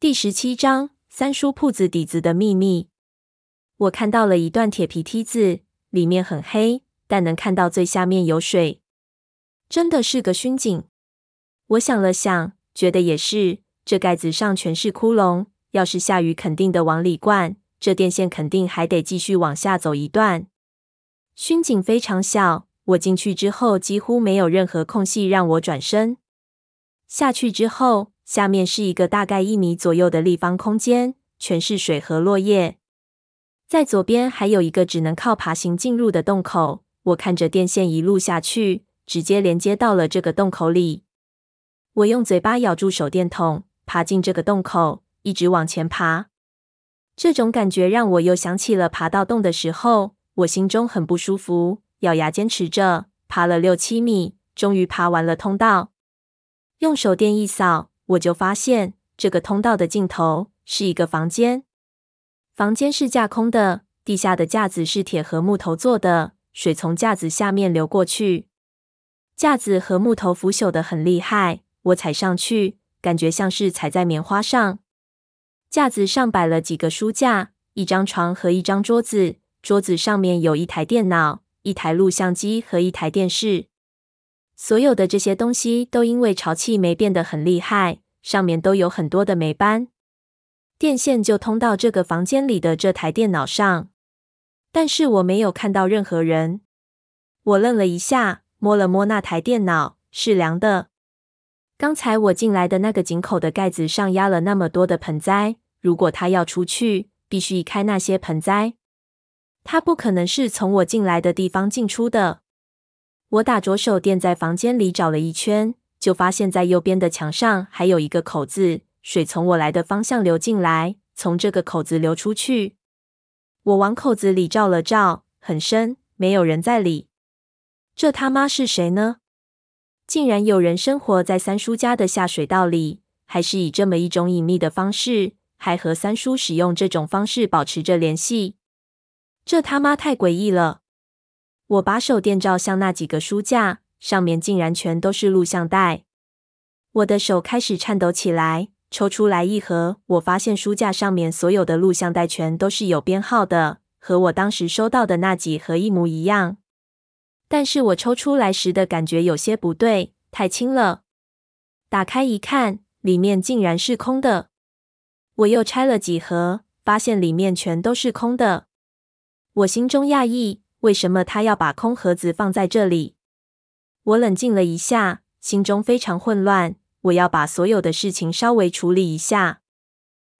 第十七章：三叔铺子底子的秘密。我看到了一段铁皮梯子，里面很黑，但能看到最下面有水，真的是个熏井。我想了想，觉得也是。这盖子上全是窟窿，要是下雨，肯定的往里灌。这电线肯定还得继续往下走一段。熏井非常小，我进去之后几乎没有任何空隙让我转身。下去之后，下面是一个大概一米左右的立方空间，全是水和落叶。在左边还有一个只能靠爬行进入的洞口。我看着电线一路下去，直接连接到了这个洞口里。我用嘴巴咬住手电筒，爬进这个洞口，一直往前爬。这种感觉让我又想起了爬到洞的时候，我心中很不舒服，咬牙坚持着，爬了六七米，终于爬完了通道。用手电一扫，我就发现这个通道的尽头是一个房间。房间是架空的，地下的架子是铁和木头做的，水从架子下面流过去。架子和木头腐朽的很厉害，我踩上去，感觉像是踩在棉花上。架子上摆了几个书架、一张床和一张桌子，桌子上面有一台电脑、一台录像机和一台电视。所有的这些东西都因为潮气霉变得很厉害，上面都有很多的霉斑。电线就通到这个房间里的这台电脑上，但是我没有看到任何人。我愣了一下，摸了摸那台电脑，是凉的。刚才我进来的那个井口的盖子上压了那么多的盆栽，如果他要出去，必须移开那些盆栽。他不可能是从我进来的地方进出的。我打着手电在房间里找了一圈，就发现在右边的墙上还有一个口子，水从我来的方向流进来，从这个口子流出去。我往口子里照了照，很深，没有人在里。这他妈是谁呢？竟然有人生活在三叔家的下水道里，还是以这么一种隐秘的方式，还和三叔使用这种方式保持着联系。这他妈太诡异了！我把手电照向那几个书架，上面竟然全都是录像带。我的手开始颤抖起来，抽出来一盒，我发现书架上面所有的录像带全都是有编号的，和我当时收到的那几盒一模一样。但是我抽出来时的感觉有些不对，太轻了。打开一看，里面竟然是空的。我又拆了几盒，发现里面全都是空的。我心中讶异。为什么他要把空盒子放在这里？我冷静了一下，心中非常混乱。我要把所有的事情稍微处理一下。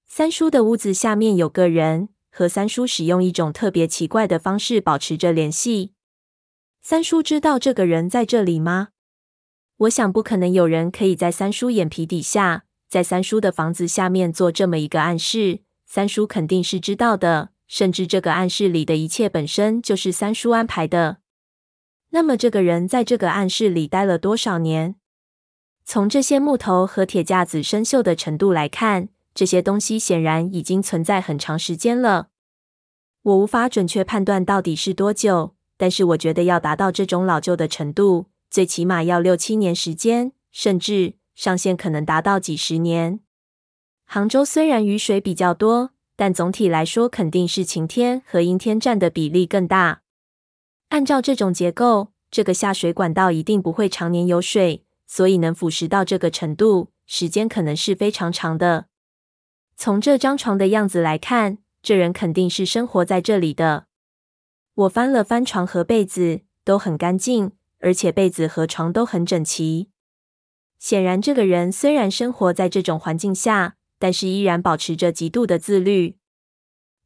三叔的屋子下面有个人，和三叔使用一种特别奇怪的方式保持着联系。三叔知道这个人在这里吗？我想不可能有人可以在三叔眼皮底下，在三叔的房子下面做这么一个暗示。三叔肯定是知道的。甚至这个暗室里的一切本身就是三叔安排的。那么，这个人在这个暗室里待了多少年？从这些木头和铁架子生锈的程度来看，这些东西显然已经存在很长时间了。我无法准确判断到底是多久，但是我觉得要达到这种老旧的程度，最起码要六七年时间，甚至上限可能达到几十年。杭州虽然雨水比较多。但总体来说，肯定是晴天和阴天占的比例更大。按照这种结构，这个下水管道一定不会常年有水，所以能腐蚀到这个程度，时间可能是非常长的。从这张床的样子来看，这人肯定是生活在这里的。我翻了翻床和被子，都很干净，而且被子和床都很整齐。显然，这个人虽然生活在这种环境下，但是依然保持着极度的自律。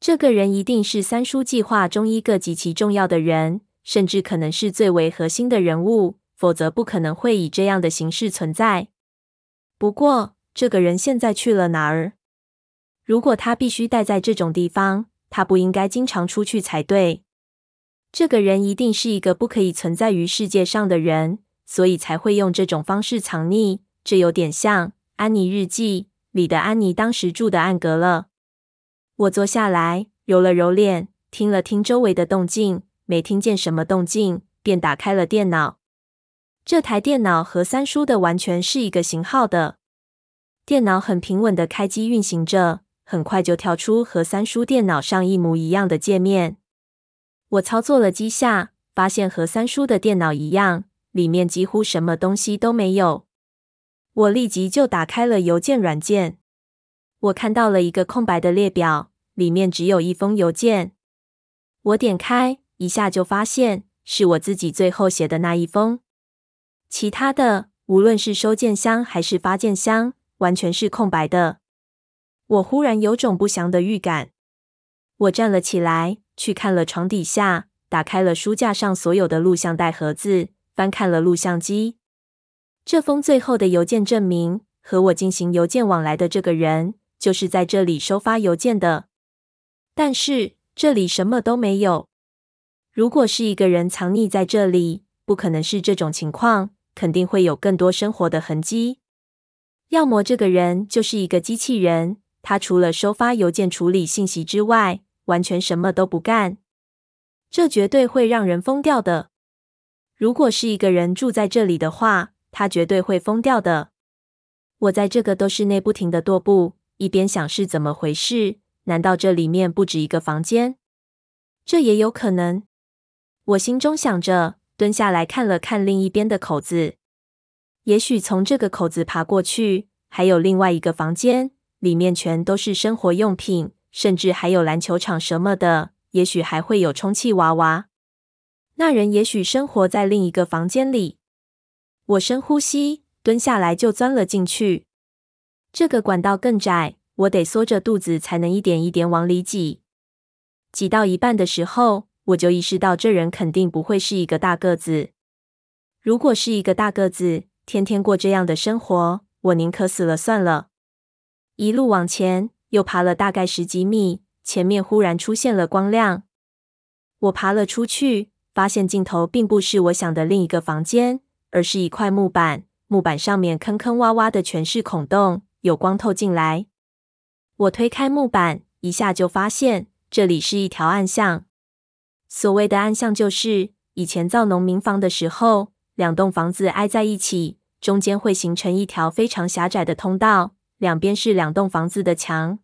这个人一定是三叔计划中一个极其重要的人，甚至可能是最为核心的人物，否则不可能会以这样的形式存在。不过，这个人现在去了哪儿？如果他必须待在这种地方，他不应该经常出去才对。这个人一定是一个不可以存在于世界上的人，所以才会用这种方式藏匿。这有点像《安妮日记》里的安妮当时住的暗格了。我坐下来，揉了揉脸，听了听周围的动静，没听见什么动静，便打开了电脑。这台电脑和三叔的完全是一个型号的。电脑很平稳的开机运行着，很快就跳出和三叔电脑上一模一样的界面。我操作了几下，发现和三叔的电脑一样，里面几乎什么东西都没有。我立即就打开了邮件软件，我看到了一个空白的列表，里面只有一封邮件。我点开一下，就发现是我自己最后写的那一封，其他的无论是收件箱还是发件箱，完全是空白的。我忽然有种不祥的预感。我站了起来，去看了床底下，打开了书架上所有的录像带盒子，翻看了录像机。这封最后的邮件证明，和我进行邮件往来的这个人，就是在这里收发邮件的。但是这里什么都没有。如果是一个人藏匿在这里，不可能是这种情况，肯定会有更多生活的痕迹。要么这个人就是一个机器人，他除了收发邮件、处理信息之外，完全什么都不干。这绝对会让人疯掉的。如果是一个人住在这里的话，他绝对会疯掉的。我在这个都市内不停的踱步，一边想是怎么回事？难道这里面不止一个房间？这也有可能。我心中想着，蹲下来看了看另一边的口子。也许从这个口子爬过去，还有另外一个房间，里面全都是生活用品，甚至还有篮球场什么的。也许还会有充气娃娃。那人也许生活在另一个房间里。我深呼吸，蹲下来就钻了进去。这个管道更窄，我得缩着肚子才能一点一点往里挤。挤到一半的时候，我就意识到这人肯定不会是一个大个子。如果是一个大个子，天天过这样的生活，我宁可死了算了。一路往前，又爬了大概十几米，前面忽然出现了光亮。我爬了出去，发现尽头并不是我想的另一个房间，而是一块木板。木板上面坑坑洼洼的，全是孔洞，有光透进来。我推开木板，一下就发现这里是一条暗巷。所谓的暗巷，就是以前造农民房的时候。两栋房子挨在一起，中间会形成一条非常狭窄的通道，两边是两栋房子的墙。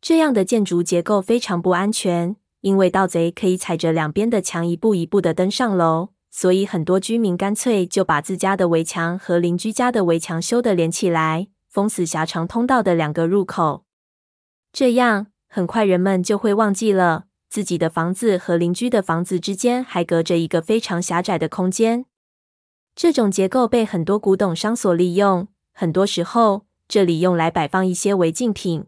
这样的建筑结构非常不安全，因为盗贼可以踩着两边的墙一步一步的登上楼，所以很多居民干脆就把自家的围墙和邻居家的围墙修得连起来，封死狭长通道的两个入口。这样，很快人们就会忘记了自己的房子和邻居的房子之间还隔着一个非常狭窄的空间。这种结构被很多古董商所利用，很多时候这里用来摆放一些违禁品。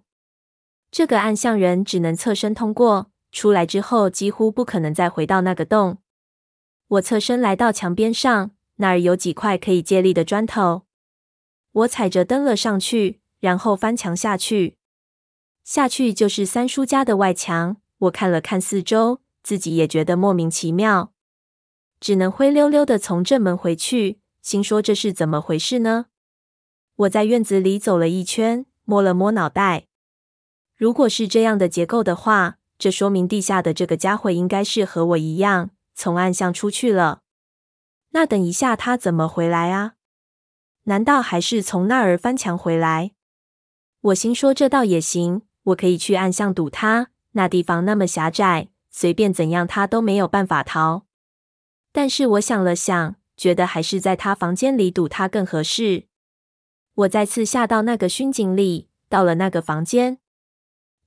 这个暗巷人只能侧身通过，出来之后几乎不可能再回到那个洞。我侧身来到墙边上，那儿有几块可以借力的砖头，我踩着登了上去，然后翻墙下去。下去就是三叔家的外墙。我看了看四周，自己也觉得莫名其妙。只能灰溜溜的从正门回去，心说这是怎么回事呢？我在院子里走了一圈，摸了摸脑袋。如果是这样的结构的话，这说明地下的这个家伙应该是和我一样从暗巷出去了。那等一下他怎么回来啊？难道还是从那儿翻墙回来？我心说这倒也行，我可以去暗巷堵他。那地方那么狭窄，随便怎样他都没有办法逃。但是我想了想，觉得还是在他房间里堵他更合适。我再次下到那个熏井里，到了那个房间。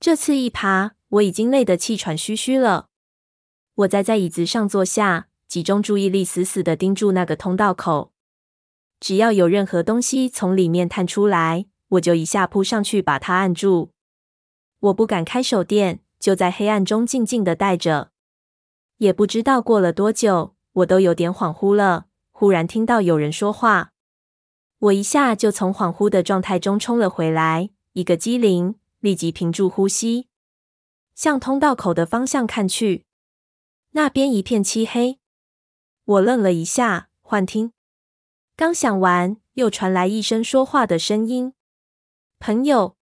这次一爬，我已经累得气喘吁吁了。我再在椅子上坐下，集中注意力，死死地盯住那个通道口。只要有任何东西从里面探出来，我就一下扑上去把它按住。我不敢开手电，就在黑暗中静静地待着。也不知道过了多久。我都有点恍惚了，忽然听到有人说话，我一下就从恍惚的状态中冲了回来，一个机灵，立即屏住呼吸，向通道口的方向看去，那边一片漆黑。我愣了一下，幻听。刚想完，又传来一声说话的声音：“朋友。”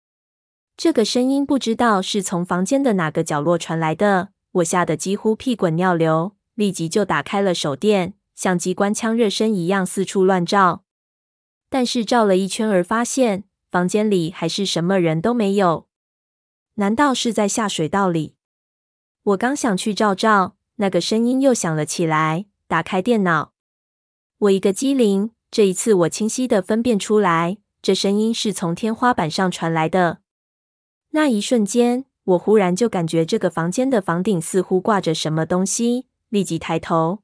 这个声音不知道是从房间的哪个角落传来的，我吓得几乎屁滚尿流。立即就打开了手电，像机关枪热身一样四处乱照。但是照了一圈儿，发现房间里还是什么人都没有。难道是在下水道里？我刚想去照照，那个声音又响了起来。打开电脑，我一个机灵，这一次我清晰的分辨出来，这声音是从天花板上传来的。那一瞬间，我忽然就感觉这个房间的房顶似乎挂着什么东西，立即抬头，